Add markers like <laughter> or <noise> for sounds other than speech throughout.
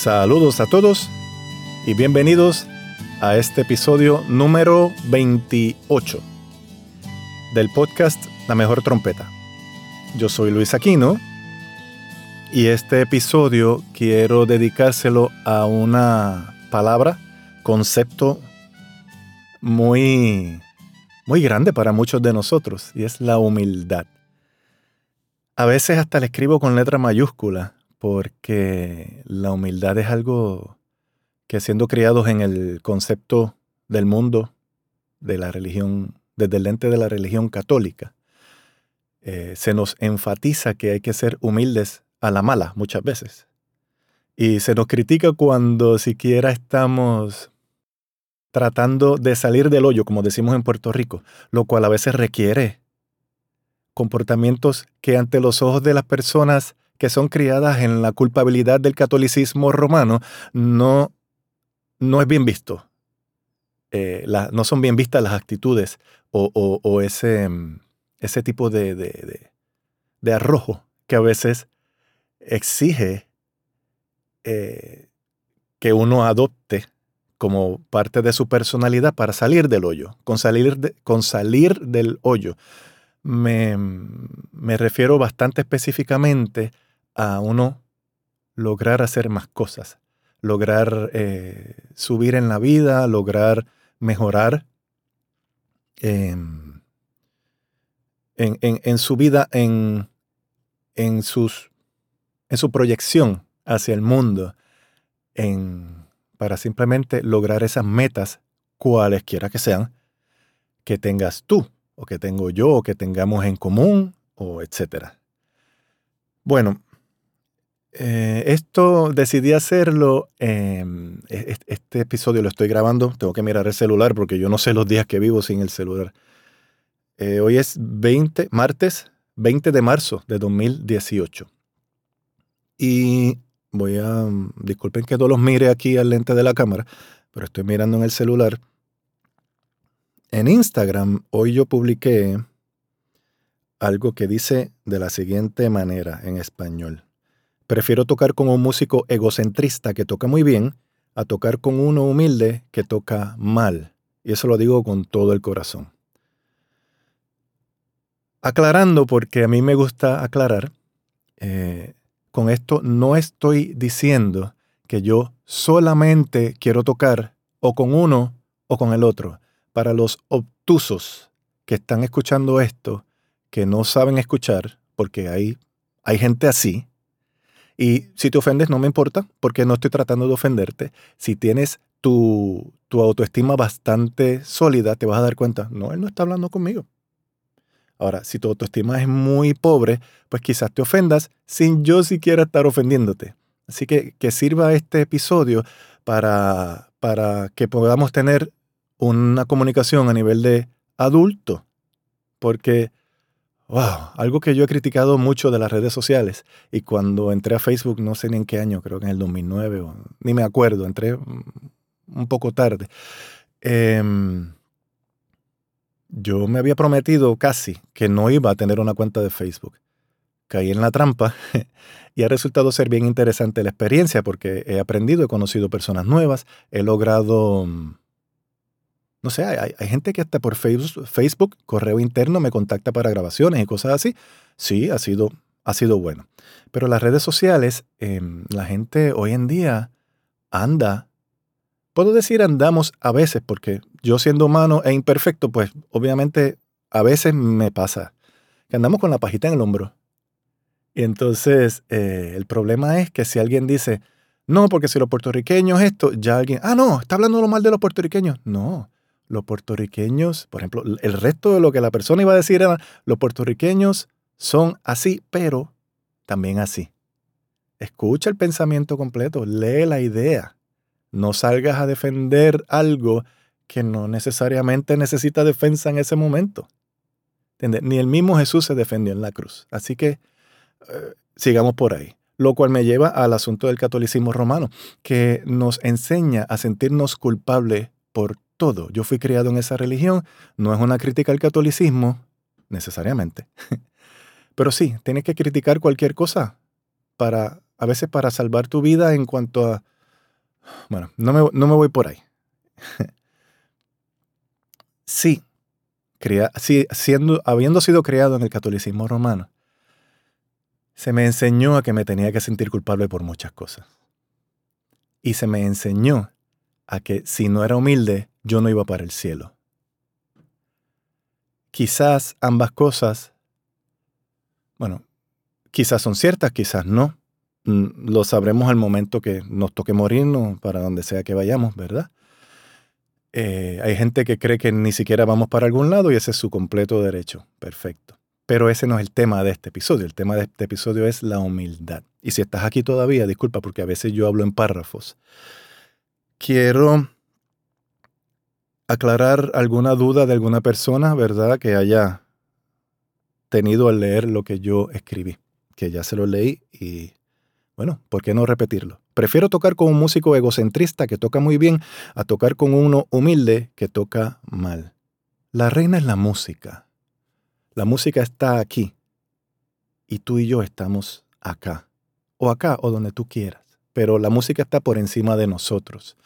Saludos a todos y bienvenidos a este episodio número 28 del podcast La Mejor Trompeta. Yo soy Luis Aquino y este episodio quiero dedicárselo a una palabra, concepto muy, muy grande para muchos de nosotros y es la humildad. A veces hasta le escribo con letra mayúscula porque la humildad es algo que siendo criados en el concepto del mundo, de la religión, desde el lente de la religión católica, eh, se nos enfatiza que hay que ser humildes a la mala muchas veces. Y se nos critica cuando siquiera estamos tratando de salir del hoyo, como decimos en Puerto Rico, lo cual a veces requiere comportamientos que ante los ojos de las personas que son criadas en la culpabilidad del catolicismo romano no, no es bien visto. Eh, no son bien vistas las actitudes o, ese, ese, tipo de, de, arrojo que a veces exige eh, que uno adopte como parte de su personalidad para salir del hoyo. Con salir, con salir del hoyo me, me refiero bastante específicamente a uno lograr hacer más cosas, lograr eh, subir en la vida, lograr mejorar en, su vida, en, en, sus, en su proyección hacia el mundo, en, para simplemente lograr esas metas, cualesquiera que sean, que tengas tú, o que tengo yo, o que tengamos en común, o etcétera. Bueno, eh, esto decidí hacerlo. Em, e, este episodio lo estoy grabando. Tengo que mirar el celular porque yo no sé los días que vivo sin el celular. Eh, hoy es 20, martes 20 de marzo de 2018. Y voy a. Disculpen que no los mire aquí al lente de la cámara, pero estoy mirando en el celular. En Instagram, hoy yo publiqué algo que dice de la siguiente manera en español. Prefiero tocar con un músico egocentrista que toca muy bien a tocar con uno humilde que toca mal. Y eso lo digo con todo el corazón. Aclarando, porque a mí me gusta aclarar, eh, con esto no estoy diciendo que yo solamente quiero tocar o con uno o con el otro. Para los obtusos que están escuchando esto, que no saben escuchar, porque hay, hay gente así, y si te ofendes, no me importa, porque no estoy tratando de ofenderte. Si tienes tu, tu autoestima bastante sólida, te vas a dar cuenta, no, él no está hablando conmigo. Ahora, si tu autoestima es muy pobre, pues quizás te ofendas sin yo siquiera estar ofendiéndote. Así que que sirva este episodio para, para que podamos tener una comunicación a nivel de adulto. Porque Wow, algo que yo he criticado mucho de las redes sociales y cuando entré a Facebook, no sé ni en qué año, creo que en el 2009, o, ni me acuerdo, entré un poco tarde. Em, yo me había prometido casi que no iba a tener una cuenta de Facebook. Caí en la trampa <laughs> y ha resultado ser bien interesante la experiencia porque he aprendido, he conocido personas nuevas, he logrado no sé, hay, gente que hasta por Facebook, correo interno, me contacta para grabaciones y cosas así. Sí, ha sido, ha sido bueno. Pero las redes sociales, em, la gente hoy en día anda, puedo decir andamos a veces, porque yo siendo humano e imperfecto, pues obviamente a veces me pasa que andamos con la pajita en el hombro. Y entonces eh, el problema es que si alguien dice, no, porque si los puertorriqueños esto, ya alguien, ah, no, está hablando lo mal de los puertorriqueños. No, los puertorriqueños, por ejemplo, el resto de lo que la persona iba a decir era, los puertorriqueños son así, pero también así. Escucha el pensamiento completo, lee la idea. No salgas a defender algo que no necesariamente necesita defensa en ese momento. Ni el mismo Jesús se defendió en la cruz. Así que eh, sigamos por ahí. Lo cual me lleva al asunto del catolicismo romano, que nos enseña a sentirnos culpables por todo. Yo fui criado en esa religión, no es una crítica al catolicismo, necesariamente. <laughs> Pero sí, tienes que criticar cualquier cosa para, a veces para salvar tu vida en cuanto a... Bueno, no me, no me voy por ahí. <laughs> sí, siendo, habiendo sido criado en el catolicismo romano, se me enseñó a que me tenía que sentir culpable por muchas cosas. Y se me enseñó a que si no era humilde, yo no iba para el cielo. Quizás ambas cosas, bueno, quizás son ciertas, quizás no. Mm, lo sabremos al momento que nos toque morirnos para donde sea que vayamos, ¿verdad? Eh, hay gente que cree que ni siquiera vamos para algún lado y ese es su completo derecho. Perfecto. Pero ese no es el tema de este episodio. El tema de este episodio es la humildad. Y si estás aquí todavía, disculpa porque a veces yo hablo en párrafos. Quiero aclarar alguna duda de alguna persona, ¿verdad? Que haya tenido al leer lo que yo escribí, que ya se lo leí y bueno, ¿por qué no repetirlo? Prefiero tocar con un músico egocentrista que toca muy bien a tocar con uno humilde que toca mal. La reina es la música. La música está aquí. Y tú y yo estamos acá. O acá o donde tú quieras. Pero la música está por encima de nosotros.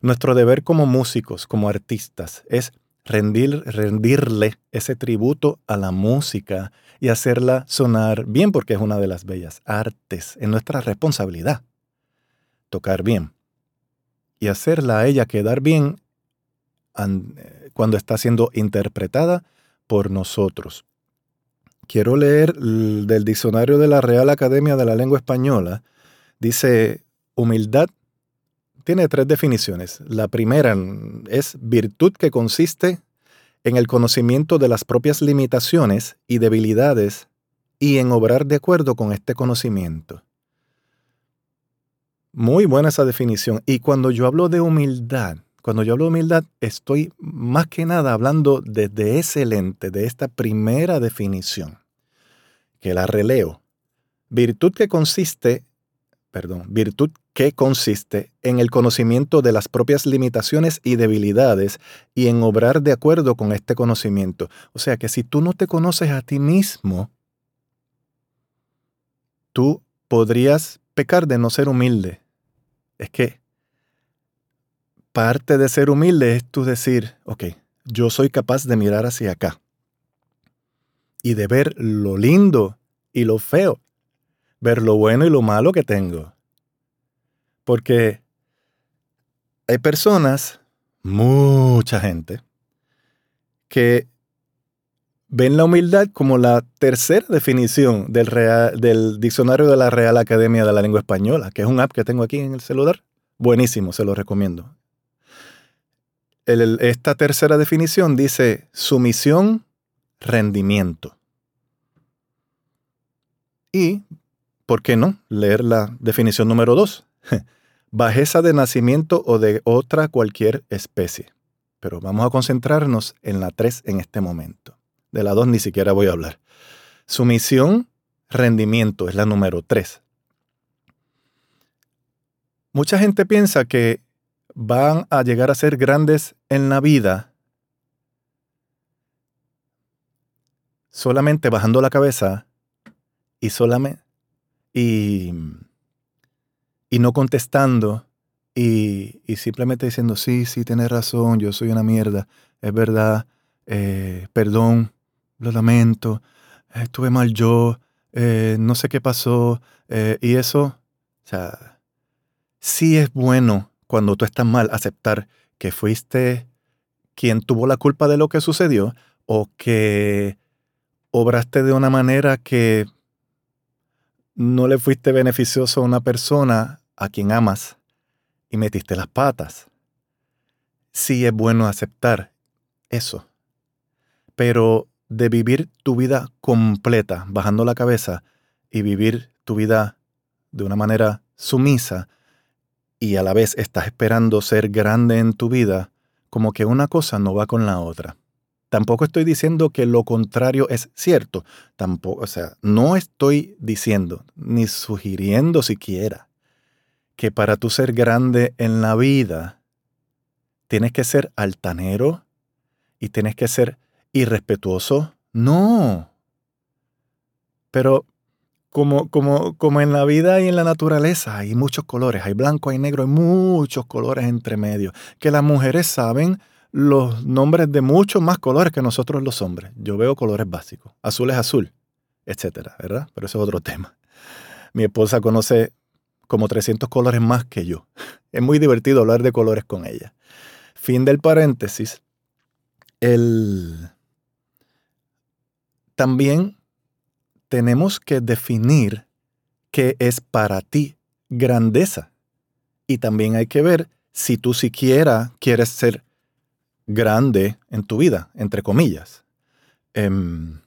Nuestro deber como músicos, como artistas, es rendir, rendirle ese tributo a la música y hacerla sonar bien porque es una de las bellas artes. Es nuestra responsabilidad tocar bien y hacerla a ella quedar bien cuando está siendo interpretada por nosotros. Quiero leer del diccionario de la Real Academia de la Lengua Española. Dice, humildad tiene tres definiciones. La primera es virtud que consiste en el conocimiento de las propias limitaciones y debilidades y en obrar de acuerdo con este conocimiento. Muy buena esa definición. Y cuando yo hablo de humildad, cuando yo hablo de humildad, estoy más que nada hablando desde ese lente, de esta primera definición, que la releo. Virtud que consiste, perdón, virtud que consiste en el conocimiento de las propias limitaciones y debilidades y en obrar de acuerdo con este conocimiento. O sea que si tú no te conoces a ti mismo, tú podrías pecar de no ser humilde. Es que parte de ser humilde es tú decir, ok, yo soy capaz de mirar hacia acá y de ver lo lindo y lo feo, ver lo bueno y lo malo que tengo porque hay personas, mucha gente, que ven la humildad como la tercera definición del, diccionario de la Real Academia de la Lengua Española, que es un app que tengo aquí en el celular. Buenísimo, se lo recomiendo. esta tercera definición dice sumisión, rendimiento. Y, ¿por qué no? Leer la definición número dos. <laughs> bajeza de nacimiento o de otra cualquier especie. Pero vamos a concentrarnos en la 3 en este momento. De la 2 ni siquiera voy a hablar. Sumisión, rendimiento es la número 3. Mucha gente piensa que van a llegar a ser grandes en la vida solamente bajando la cabeza y solamente y y no contestando y, simplemente diciendo, sí, sí, tienes razón, yo soy una mierda, es verdad, eh, perdón, lo lamento, estuve mal yo, eh, no sé qué pasó, eh, y eso, o sea, sí es bueno cuando tú estás mal aceptar que fuiste quien tuvo la culpa de lo que sucedió o que obraste de una manera que no le fuiste beneficioso a una persona a quien amas y metiste las patas. Sí es bueno aceptar eso, pero de vivir tu vida completa, bajando la cabeza, y vivir tu vida de una manera sumisa, y a la vez estás esperando ser grande en tu vida, como que una cosa no va con la otra. Tampoco estoy diciendo que lo contrario es cierto. Tampoco, o sea, no estoy diciendo ni sugiriendo siquiera que para tú ser grande en la vida tienes que ser altanero y tienes que ser irrespetuoso. No. Pero como, como, como en la vida y en la naturaleza hay muchos colores, hay blanco, hay negro, hay muchos colores entre medio, que las mujeres saben los nombres de muchos más colores que nosotros los hombres. Yo veo colores básicos. Azul es azul, etcétera, ¿verdad? Pero eso es otro <laughs> tema. Mi esposa conoce como 300 colores más que yo. <laughs> Es muy divertido hablar de colores con ella. Fin del paréntesis. El... También tenemos que definir qué es para ti grandeza. Y también hay que ver si tú siquiera quieres ser grande en tu vida, entre comillas. Em,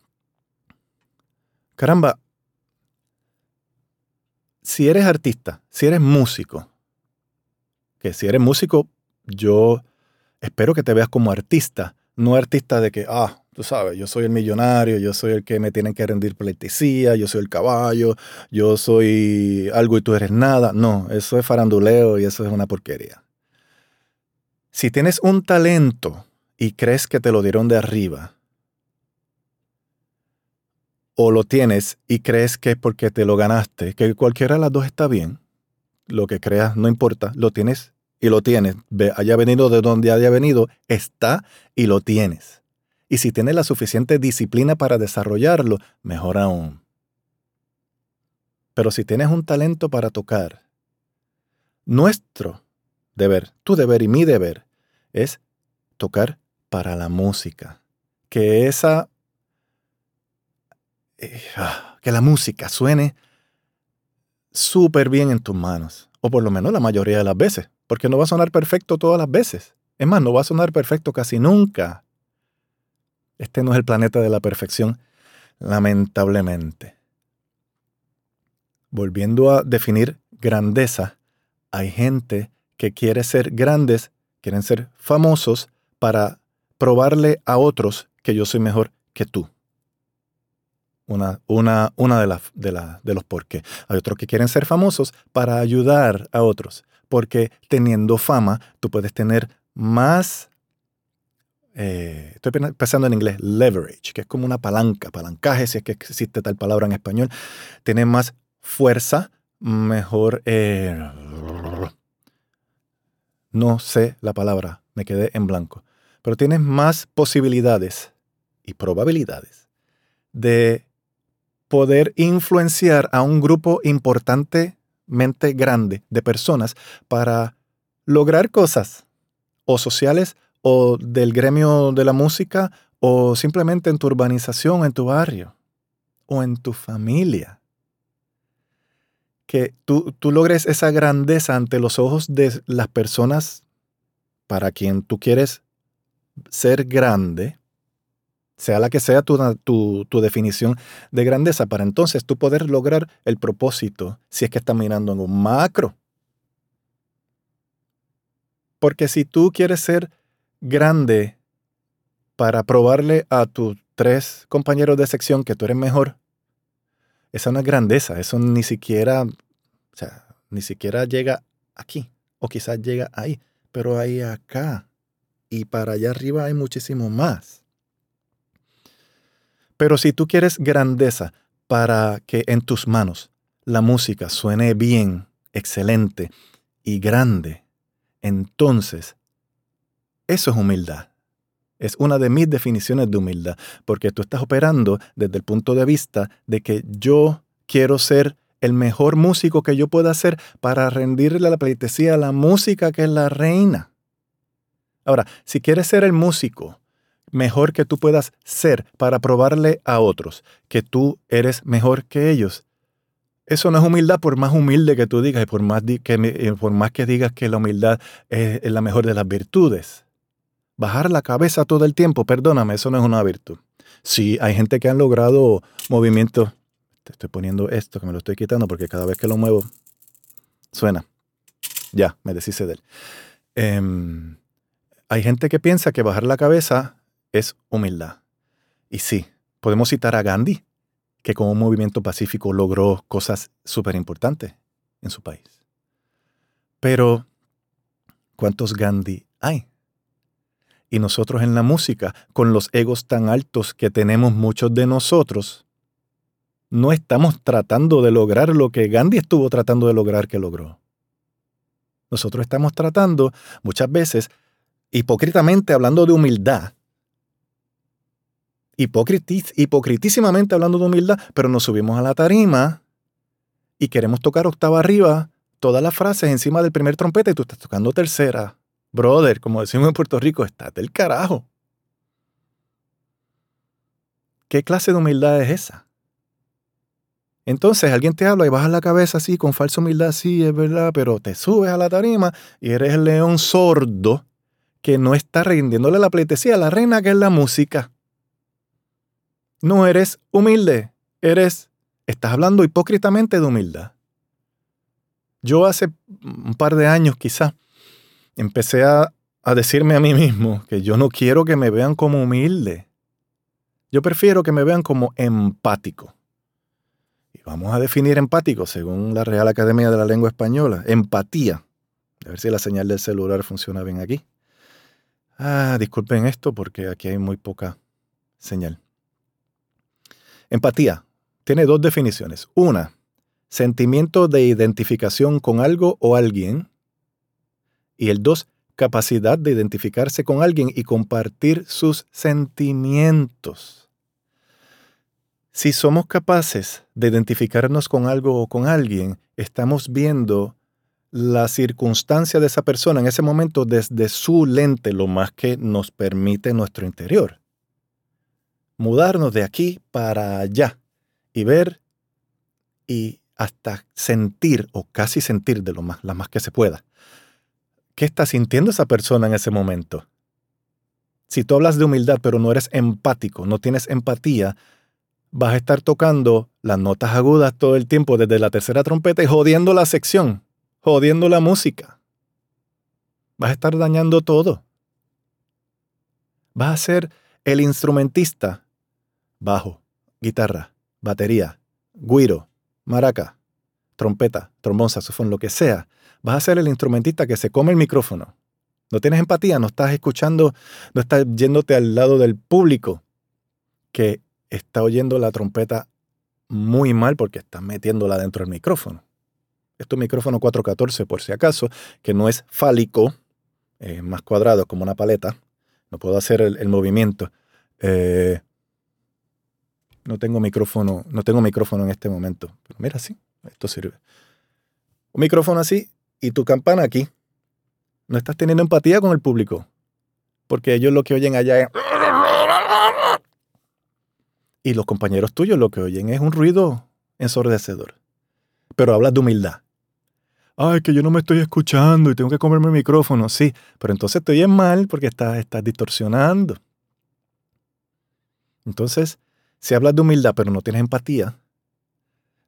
caramba, si eres artista, si eres músico, que si eres músico, yo espero que te veas como artista, no artista de que, ah, tú sabes, yo soy el millonario, yo soy el que me tienen que rendir pleitesía, yo soy el caballo, yo soy algo y tú eres nada. No, eso es faranduleo y eso es una porquería. Si tienes un talento y crees que te lo dieron de arriba, o lo tienes y crees que es porque te lo ganaste, que cualquiera de las dos está bien, lo que creas no importa, lo tienes y lo tienes, haya venido de donde haya venido, está y lo tienes. Y si tienes la suficiente disciplina para desarrollarlo, mejor aún. Pero si tienes un talento para tocar, nuestro deber, tu deber y mi deber, es tocar para la música. Que esa... Eh, ah, que la música suene súper bien en tus manos. O por lo menos la mayoría de las veces. Porque no va a sonar perfecto todas las veces. Es más, no va a sonar perfecto casi nunca. Este no es el planeta de la perfección, lamentablemente. Volviendo a definir grandeza, hay gente que quiere ser grandes, quieren ser famosos para probarle a otros que yo soy mejor que tú. Una, una, una de, las de, de los por qué. Hay otros que quieren ser famosos para ayudar a otros, porque teniendo fama tú puedes tener más, eh, estoy pensando en inglés, leverage, que es como una palanca, palancaje, si es que existe tal palabra en español, tiene más fuerza, mejor... Eh, no sé la palabra, me quedé en blanco pero tienes más posibilidades y probabilidades de poder influenciar a un grupo importantemente grande de personas para lograr cosas o sociales o del gremio de la música o simplemente en tu urbanización, en tu barrio o en tu familia. Que tú, tú logres esa grandeza ante los ojos de las personas para quien tú quieres ser grande, sea la que sea tu, tu, definición de grandeza, para entonces tú poder lograr el propósito si es que estás mirando en un macro. Porque si tú quieres ser grande para probarle a tus tres compañeros de sección que tú eres mejor, esa no es grandeza, eso ni siquiera, o sea, ni siquiera llega aquí, o quizás llega ahí, pero ahí acá y para allá arriba hay muchísimo más. Pero si tú quieres grandeza para que en tus manos la música suene bien, excelente y grande, entonces eso es humildad. Es una de mis definiciones de humildad, porque tú estás operando desde el punto de vista de que yo quiero ser el mejor músico que yo pueda ser para rendirle la pleitesía a la música que es la reina. Ahora, si quieres ser el músico mejor que tú puedas ser para probarle a otros que tú eres mejor que ellos, eso no es humildad por más humilde que tú digas y por más, que, por más que digas que la humildad es, es la mejor de las virtudes. Bajar la cabeza todo el tiempo, perdóname, eso no es una virtud. Sí, hay gente que han logrado movimientos. Te estoy poniendo esto, que me lo estoy quitando porque cada vez que lo muevo suena. Ya, me deshice de él. Em, hay gente que piensa que bajar la cabeza es humildad. Y sí, podemos citar a Gandhi, que con un movimiento pacífico logró cosas súper importantes en su país. Pero, ¿cuántos Gandhi hay? Y nosotros en la música, con los egos tan altos que tenemos muchos de nosotros, no estamos tratando de lograr lo que Gandhi estuvo tratando de lograr que logró. Nosotros estamos tratando muchas veces, hipócritamente hablando de humildad, hipocritísimamente hablando de humildad, pero nos subimos a la tarima y queremos tocar octava arriba todas las frases encima del primer trompeta y tú estás tocando tercera. Brother, como decimos en Puerto Rico, estás del carajo. ¿Qué clase de humildad es esa? Entonces alguien te habla y bajas la cabeza así, con falsa humildad, sí, es verdad, pero te subes a la tarima y eres el león sordo que no está rindiéndole la pleitesía a la reina que es la música. No eres humilde, eres, estás hablando hipócritamente de humildad. Yo hace un par de años quizá empecé a, a decirme a mí mismo que yo no quiero que me vean como humilde. Yo prefiero que me vean como empático. Vamos a definir empático según la Real Academia de la Lengua Española. Empatía. A ver si la señal del celular funciona bien aquí. Ah, disculpen esto porque aquí hay muy poca señal. Empatía tiene dos definiciones. Una, sentimiento de identificación con algo o alguien. Y el dos, capacidad de identificarse con alguien y compartir sus sentimientos. Si somos capaces de identificarnos con algo o con alguien, estamos viendo la circunstancia de esa persona en ese momento desde su lente, lo más que nos permite nuestro interior. Mudarnos de aquí para allá y ver y hasta sentir o casi sentir de lo más, la más que se pueda. ¿Qué está sintiendo esa persona en ese momento? Si tú hablas de humildad pero no eres empático, no tienes empatía, vas a estar tocando las notas agudas todo el tiempo desde la tercera trompeta y jodiendo la sección, jodiendo la música. Vas a estar dañando todo. Vas a ser el instrumentista. Bajo, guitarra, batería, guiro, maraca, trompeta, trombón, saxofón, lo que sea. Vas a ser el instrumentista que se come el micrófono. No tienes empatía, no estás escuchando, no estás yéndote al lado del público que está oyendo la trompeta muy mal porque está metiéndola dentro del micrófono. Esto es micrófono 414 por si acaso, que no es fálico, más cuadrado como una paleta. No puedo hacer el, movimiento. Eh, no tengo micrófono, no tengo micrófono en este momento. Pero mira, sí, esto sirve. Un micrófono así y tu campana aquí. No estás teniendo empatía con el público. Porque ellos lo que oyen allá es y los compañeros tuyos lo que oyen es un ruido ensordecedor. Pero hablas de humildad. Ay, que yo no me estoy escuchando y tengo que comerme el micrófono. Sí, pero entonces te oyes mal porque estás, estás distorsionando. Entonces, si hablas de humildad pero no tienes empatía,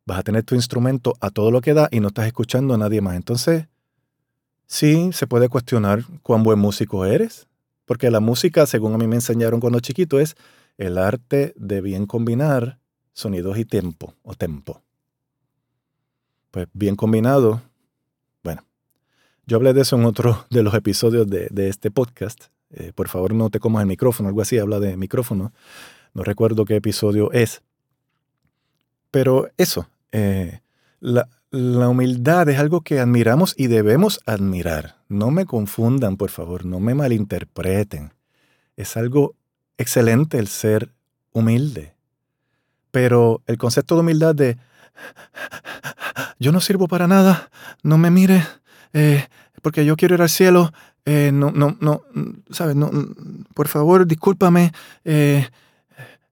vas a tener tu instrumento a todo lo que da y no estás escuchando a nadie más. Entonces, sí, se puede cuestionar cuán buen músico eres, porque la música, según a mí me enseñaron cuando chiquito, es el arte de bien combinar sonidos y tiempo o tempo. Pues bien combinado, bueno, yo hablé de eso en otro <laughs> de los episodios de, este podcast. Eh, por favor no te comas el micrófono, algo así, habla de micrófono. No recuerdo qué episodio es. Pero eso, eh, la, la humildad es algo que admiramos y debemos admirar. No me confundan, por favor, no me malinterpreten. Es algo excelente el ser humilde. Pero el concepto de humildad de yo no sirvo para nada, no me mire, eh, porque yo quiero ir al cielo, eh, no, no, no, ¿sabes? No, por favor, discúlpame,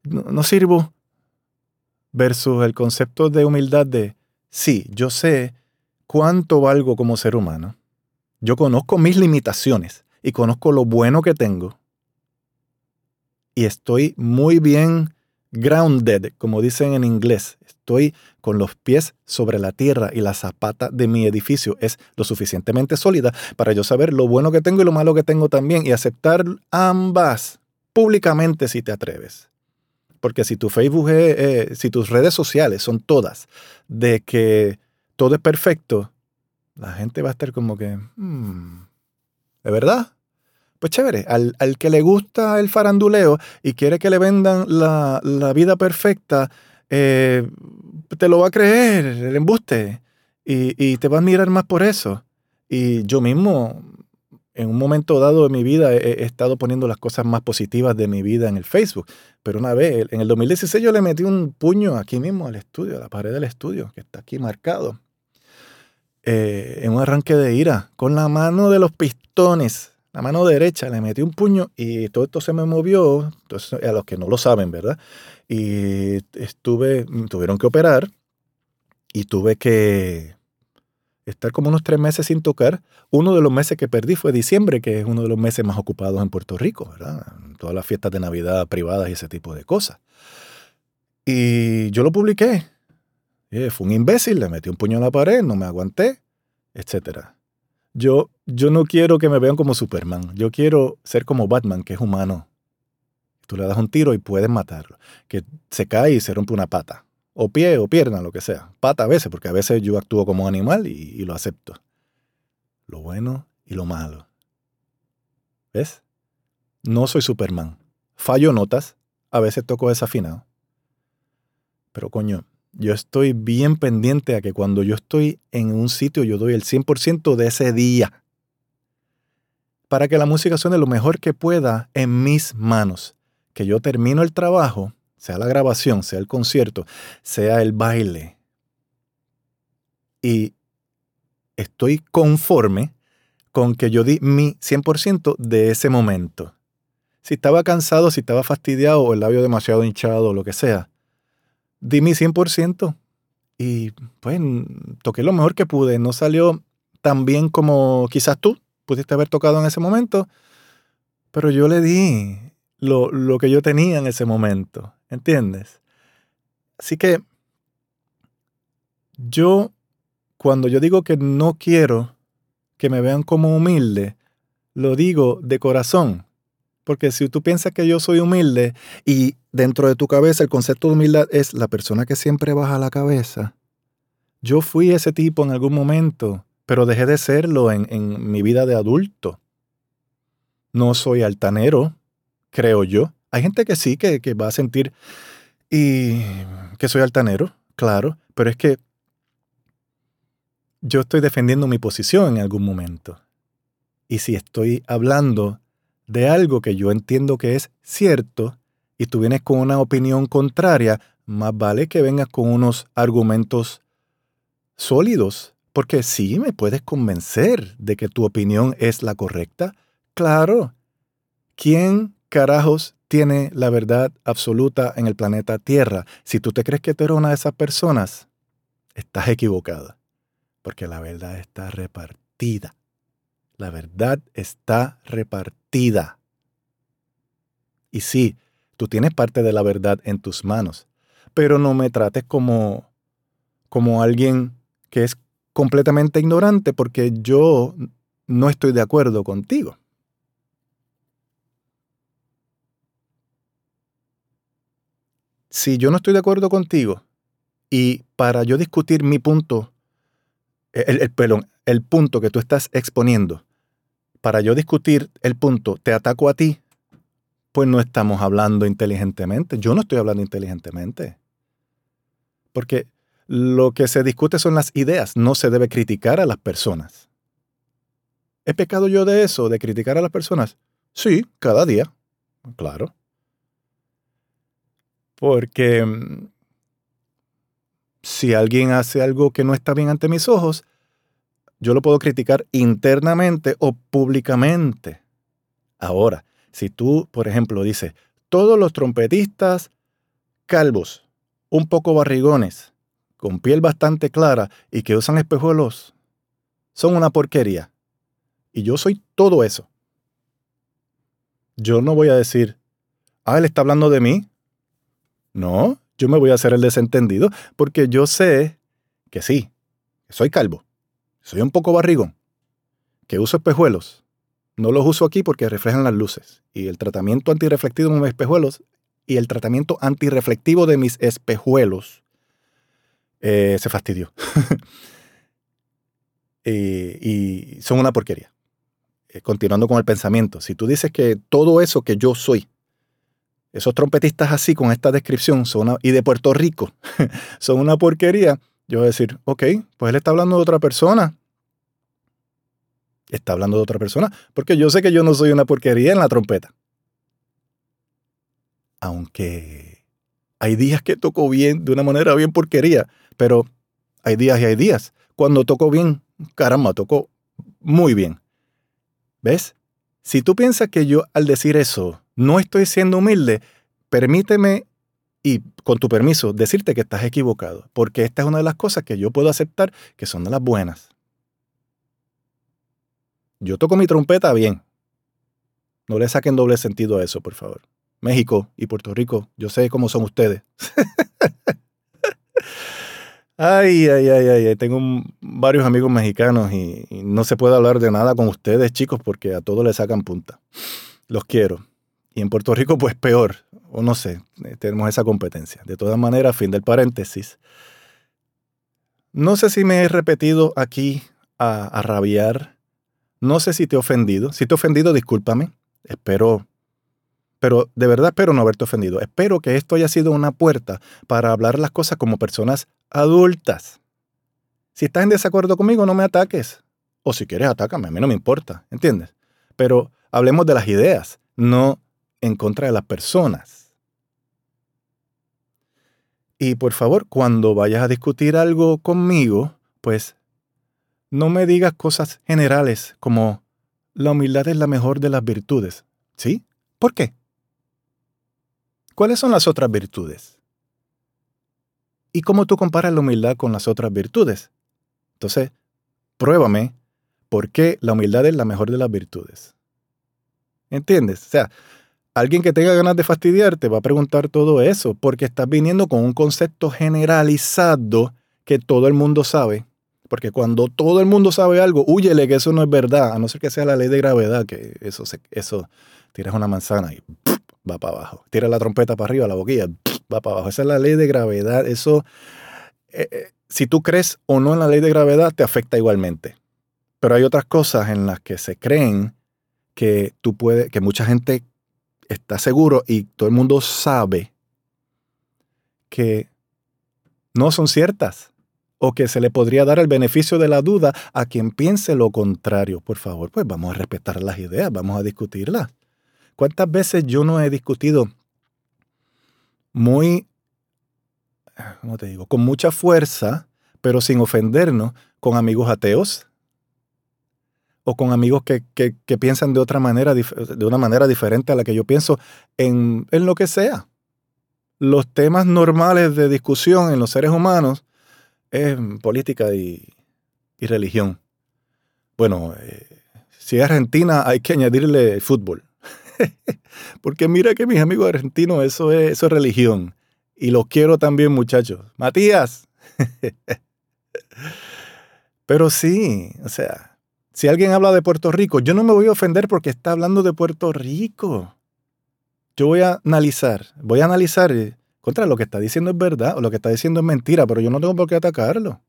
no sirvo. Versus el concepto de humildad de sí, yo sé cuánto valgo como ser humano. Yo conozco mis limitaciones y conozco lo bueno que tengo y estoy muy bien grounded, como dicen en inglés. Estoy con los pies sobre la tierra y la zapata de mi edificio es lo suficientemente sólida para yo saber lo bueno que tengo y lo malo que tengo también y aceptar ambas públicamente si te atreves. Porque si tu Facebook, es, si tus redes sociales son todas de que todo es perfecto, la gente va a estar como que, hmm, ¿de verdad? Pues chévere, al, que le gusta el faranduleo y quiere que le vendan la, vida perfecta, eh, te lo va a creer, el embuste, y, te va a admirar más por eso. Y yo mismo, en un momento dado de mi vida, he, estado poniendo las cosas más positivas de mi vida en el Facebook. Pero una vez, en el 2016 yo le metí un puño aquí mismo al estudio, a la pared del estudio, que está aquí marcado, eh, en un arranque de ira, con la mano de los pistones la mano derecha, le metí un puño y todo esto se me movió, entonces, a los que no lo saben, ¿verdad? Y estuve, tuvieron que operar y tuve que estar como unos tres meses sin tocar. Uno de los meses que perdí fue diciembre, que es uno de los meses más ocupados en Puerto Rico, ¿verdad? Todas las fiestas de Navidad privadas y ese tipo de cosas. Y yo lo publiqué. fue un imbécil, le metí un puño en la pared, no me aguanté, etcétera. Yo, yo no quiero que me vean como Superman. Yo quiero ser como Batman, que es humano. Tú le das un tiro y puedes matarlo. Que se cae y se rompe una pata. O pie o pierna, lo que sea. Pata a veces, porque a veces yo actúo como animal y, lo acepto. Lo bueno y lo malo. ¿Ves? No soy Superman. Fallo notas. A veces toco desafinado. Pero coño, yo estoy bien pendiente a que cuando yo estoy en un sitio yo doy el 100% de ese día. Para que la música suene lo mejor que pueda en mis manos. Que yo termino el trabajo, sea la grabación, sea el concierto, sea el baile. Y estoy conforme con que yo di mi 100% de ese momento. Si estaba cansado, si estaba fastidiado o el labio demasiado hinchado o lo que sea, di mi 100% y pues toqué lo mejor que pude. No salió tan bien como quizás tú pudiste haber tocado en ese momento, pero yo le di lo, lo que yo tenía en ese momento, ¿entiendes? Así que yo, cuando yo digo que no quiero que me vean como humilde, lo digo de corazón. Porque si tú piensas que yo soy humilde y dentro de tu cabeza el concepto de humildad es la persona que siempre baja la cabeza, yo fui ese tipo en algún momento, pero dejé de serlo en, mi vida de adulto. No soy altanero, creo yo. Hay gente que sí, que, que va a sentir y que soy altanero, claro, pero es que yo estoy defendiendo mi posición en algún momento. Y si estoy hablando de algo que yo entiendo que es cierto y tú vienes con una opinión contraria, más vale que vengas con unos argumentos sólidos, porque sí me puedes convencer de que tu opinión es la correcta. Claro. ¿Quién carajos tiene la verdad absoluta en el planeta Tierra? Si tú te crees que tú eres una de esas personas, estás equivocada, porque la verdad está repartida. La verdad está repartida. Y sí, tú tienes parte de la verdad en tus manos, pero no me trates como como alguien que es completamente ignorante porque yo no estoy de acuerdo contigo. Si yo no estoy de acuerdo contigo y para yo discutir mi punto, el, el, el punto que tú estás exponiendo, para yo discutir el punto, te ataco a ti, pues no estamos hablando inteligentemente. Yo no estoy hablando inteligentemente. Porque lo que se discute son las ideas, no se debe criticar a las personas. ¿He pecado yo de eso, de criticar a las personas? Sí, cada día, claro. Porque mm, si alguien hace algo que no está bien ante mis ojos, yo lo puedo criticar internamente o públicamente. Ahora, si tú, por ejemplo, dices, todos los trompetistas calvos, un poco barrigones, con piel bastante clara y que usan espejuelos, son una porquería. Y yo soy todo eso. Yo no voy a decir, ah, él está hablando de mí. No, yo me voy a hacer el desentendido porque yo sé que sí, soy calvo, soy un poco barrigón, que uso espejuelos. No los uso aquí porque reflejan las luces. Y el tratamiento antirreflectivo de mis espejuelos y el tratamiento antirreflectivo de mis espejuelos eh, se fastidió. <laughs> y, son una porquería. Eh, continuando con el pensamiento, si tú dices que todo eso que yo soy, esos trompetistas así con esta descripción son y de Puerto Rico <laughs> son una porquería, yo voy a decir, ok, pues él está hablando de otra persona. Está hablando de otra persona, porque yo sé que yo no soy una porquería en la trompeta. Aunque hay días que toco bien, de una manera bien porquería, pero hay días y hay días. Cuando toco bien, caramba, toco muy bien. ¿Ves? Si tú piensas que yo al decir eso no estoy siendo humilde, permíteme y con tu permiso decirte que estás equivocado, porque esta es una de las cosas que yo puedo aceptar que son de las buenas. Yo toco mi trompeta bien. No le saquen doble sentido a eso, por favor. México y Puerto Rico, yo sé cómo son ustedes. <laughs> Ay, ay, ay, ay, tengo varios amigos mexicanos y, no se puede hablar de nada con ustedes, chicos, porque a todos les sacan punta. Los quiero. Y en Puerto Rico, pues peor, o no sé, eh, tenemos esa competencia. De todas maneras, fin del paréntesis. No sé si me he repetido aquí a, a rabiar. No sé si te he ofendido. Si te he ofendido, discúlpame. Espero pero de verdad espero no haberte ofendido. Espero que esto haya sido una puerta para hablar las cosas como personas adultas. Si estás en desacuerdo conmigo, no me ataques. O si quieres, atácame, a mí no me importa, ¿entiendes? Pero hablemos de las ideas, no en contra de las personas. Y por favor, cuando vayas a discutir algo conmigo, pues no me digas cosas generales como la humildad es la mejor de las virtudes. ¿Sí? ¿Por qué? ¿Cuáles son las otras virtudes? ¿Y cómo tú comparas la humildad con las otras virtudes? Entonces, pruébame por qué la humildad es la mejor de las virtudes. ¿Entiendes? O sea, alguien que tenga ganas de fastidiarte va a preguntar todo eso porque estás viniendo con un concepto generalizado que todo el mundo sabe. Porque cuando todo el mundo sabe algo, huyele que eso no es verdad, a no ser que sea la ley de gravedad, que eso, se, eso tiras una manzana y va para abajo. Tira la trompeta para arriba, la boquilla, va para abajo. Esa es la ley de gravedad. Eso, eh, eh, si tú crees o no en la ley de gravedad, te afecta igualmente. Pero hay otras cosas en las que se creen que tú puedes, que mucha gente está seguro y todo el mundo sabe que no son ciertas o que se le podría dar el beneficio de la duda a quien piense lo contrario. Por favor, pues vamos a respetar las ideas, vamos a discutirlas. ¿Cuántas veces yo no he discutido muy, ¿cómo te digo? Con mucha fuerza, pero sin ofendernos, con amigos ateos? O con amigos que, piensan de otra manera, de una manera diferente a la que yo pienso en, lo que sea. Los temas normales de discusión en los seres humanos es política y, religión. Bueno, eh, si es Argentina hay que añadirle fútbol. <laughs> Porque mira que mis amigos argentinos, eso es, eso es religión. Y los quiero también, muchachos. Matías. <laughs> Pero sí, o sea, si alguien habla de Puerto Rico, yo no me voy a ofender porque está hablando de Puerto Rico. Yo voy a analizar, voy a analizar eh, contra lo que está diciendo es verdad o lo que está diciendo es mentira, pero yo no tengo por qué atacarlo.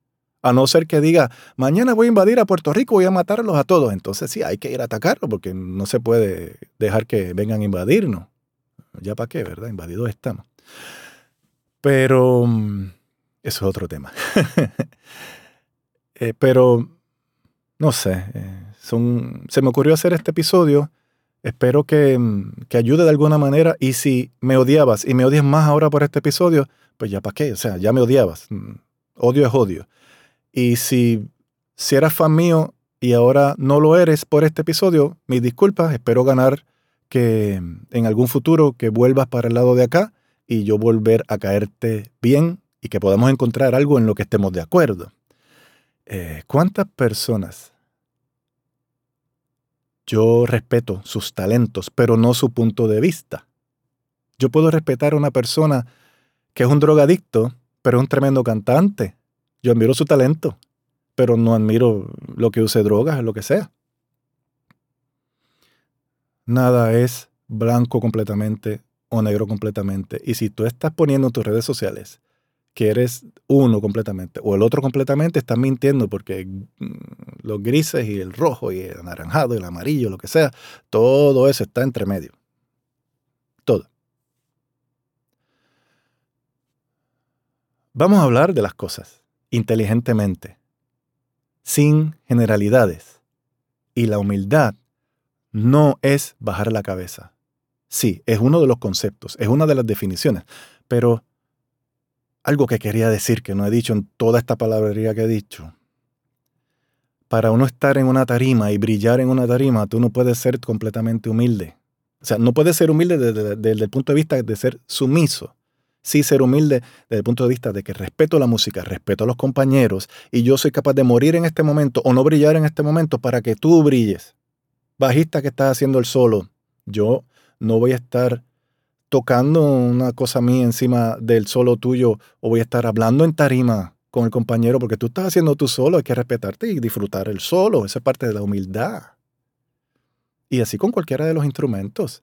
A no ser que diga, mañana voy a invadir a Puerto Rico, voy a matarlos a todos. Entonces sí, hay que ir a atacarlo porque no se puede dejar que vengan a invadirnos. Ya para qué, ¿verdad? Invadidos estamos. Pero mm, eso es otro tema. <laughs> Eh, pero, no sé, eh, son, se me ocurrió hacer este episodio. Espero que, mm, que ayude de alguna manera. Y si me odiabas y me odias más ahora por este episodio, pues ya para qué. O sea, ya me odiabas. Mm, odio es odio. Y si, si eras fan mío y ahora no lo eres por este episodio, mis disculpas, espero ganar que en algún futuro que vuelvas para el lado de acá y yo volver a caerte bien y que podamos encontrar algo en lo que estemos de acuerdo. Eh, ¿Cuántas personas? Yo respeto sus talentos, pero no su punto de vista. Yo puedo respetar a una persona que es un drogadicto, pero es un tremendo cantante. Yo admiro su talento, pero no admiro lo que use drogas, lo que sea. Nada es blanco completamente o negro completamente. Y si tú estás poniendo en tus redes sociales que eres uno completamente o el otro completamente, estás mintiendo porque mm, los grises y el rojo y el anaranjado y el amarillo, lo que sea, todo eso está entre medio. Todo. Vamos a hablar de las cosas inteligentemente, sin generalidades. Y la humildad no es bajar la cabeza. Sí, es uno de los conceptos, es una de las definiciones, pero algo que quería decir que no he dicho en toda esta palabrería que he dicho. Para uno estar en una tarima y brillar en una tarima, tú no puedes ser completamente humilde. O sea, no puedes ser humilde desde, el punto de vista de ser sumiso. Sí, ser humilde desde el punto de vista de que respeto la música, respeto a los compañeros y yo soy capaz de morir en este momento o no brillar en este momento para que tú brilles. Bajista que estás haciendo el solo, yo no voy a estar tocando una cosa mía encima del solo tuyo o voy a estar hablando en tarima con el compañero porque tú estás haciendo tu solo, hay que respetarte y disfrutar el solo, esa es parte de la humildad. Y así con cualquiera de los instrumentos.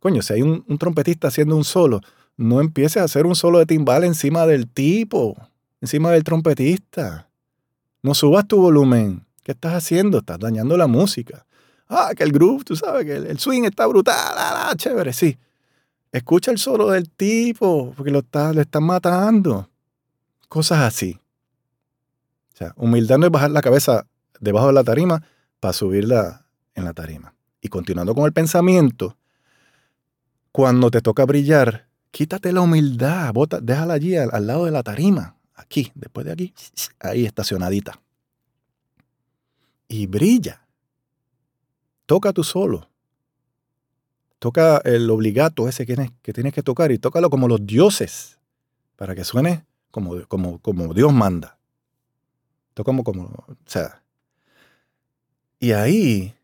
Coño, si hay un, trompetista haciendo un solo, no empieces a hacer un solo de timbal encima del tipo, encima del trompetista. No subas tu volumen. ¿Qué estás haciendo? Estás dañando la música. Ah, que el groove, tú sabes, que el, swing está brutal, ah, ah, chévere, sí. Escucha el solo del tipo, porque lo, está, le están matando. Cosas así. O sea, humildad no es bajar la cabeza debajo de la tarima para subirla en la tarima. Y continuando con el pensamiento, cuando te toca brillar, quítate la humildad, bota, déjala allí al, al lado de la tarima, aquí, después de aquí, ahí estacionadita. Y brilla. Toca tú solo. Toca el obligato ese que tienes, que tienes que tocar y tócalo como los dioses, para que suene como, como, como Dios manda. Toca como, como, o sea. Y ahí,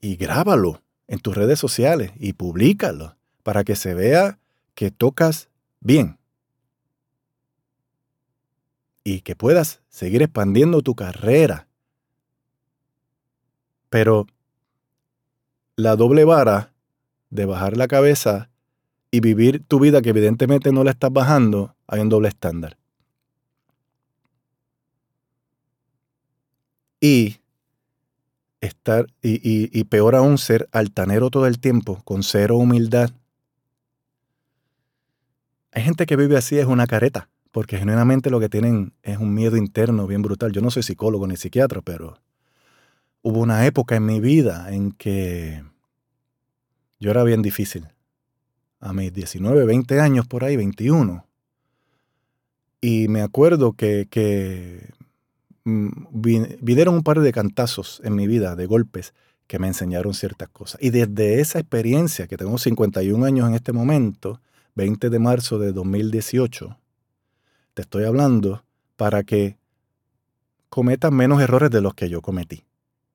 y grábalo en tus redes sociales y públicalo para que se vea que tocas bien. Y que puedas seguir expandiendo tu carrera. Pero la doble vara de bajar la cabeza y vivir tu vida que evidentemente no la estás bajando, hay un doble estándar. Y estar, y, y, peor aún, ser altanero todo el tiempo, con cero humildad. Hay gente que vive así, es una careta, porque genuinamente lo que tienen es un miedo interno bien brutal. Yo no soy psicólogo ni psiquiatra, pero hubo una época en mi vida en que yo era bien difícil. A mis 19, 20 años por ahí, 21. Y me acuerdo que, que mm, vinieron un par de cantazos en mi vida, de golpes, que me enseñaron ciertas cosas. Y desde esa experiencia, que tengo 51 años en este momento, 20 de marzo de 2018, te estoy hablando para que cometas menos errores de los que yo cometí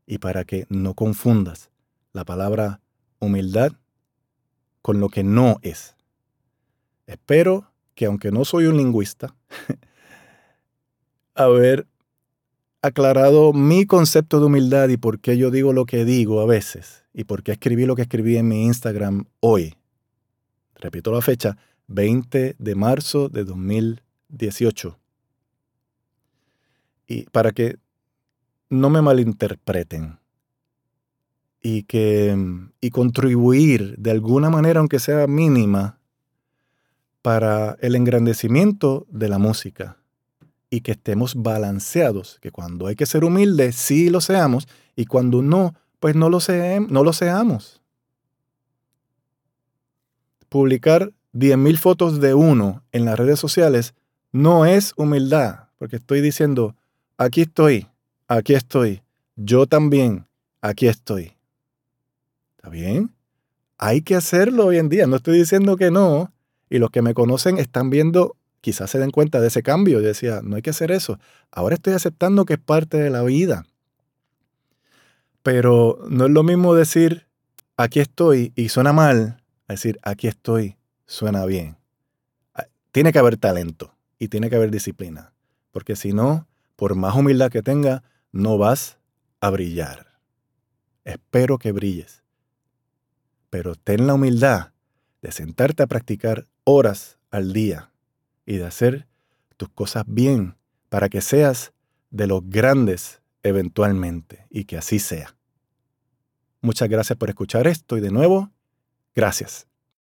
y para que no confundas la palabra humildad con lo que no es. Espero que aunque no soy un lingüista, <laughs> haber aclarado mi concepto de humildad y por qué yo digo lo que digo a veces y por qué escribí lo que escribí en mi Instagram hoy. Repito la fecha, 20 de marzo de 2018. Y para que no me malinterpreten y, que, y contribuir de alguna manera, aunque sea mínima, para el engrandecimiento de la música y que estemos balanceados, que cuando hay que ser humildes, sí lo seamos, y cuando no, pues no lo, no lo seamos. Publicar 10.000 fotos de uno en las redes sociales no es humildad, porque estoy diciendo, aquí estoy, aquí estoy, yo también, aquí estoy. ¿Está bien? Hay que hacerlo hoy en día, no estoy diciendo que no, y los que me conocen están viendo, quizás se den cuenta de ese cambio. Yo decía, no hay que hacer eso. Ahora estoy aceptando que es parte de la vida. Pero no es lo mismo decir, aquí estoy y suena mal, a decir, aquí estoy, suena bien. tiene que haber talento y tiene que haber disciplina, porque si no, por más humildad que tenga, no vas a brillar. Espero que brilles, pero ten la humildad de sentarte a practicar horas al día y de hacer tus cosas bien para que seas de los grandes eventualmente y que así sea. Muchas gracias por escuchar esto y de nuevo, gracias.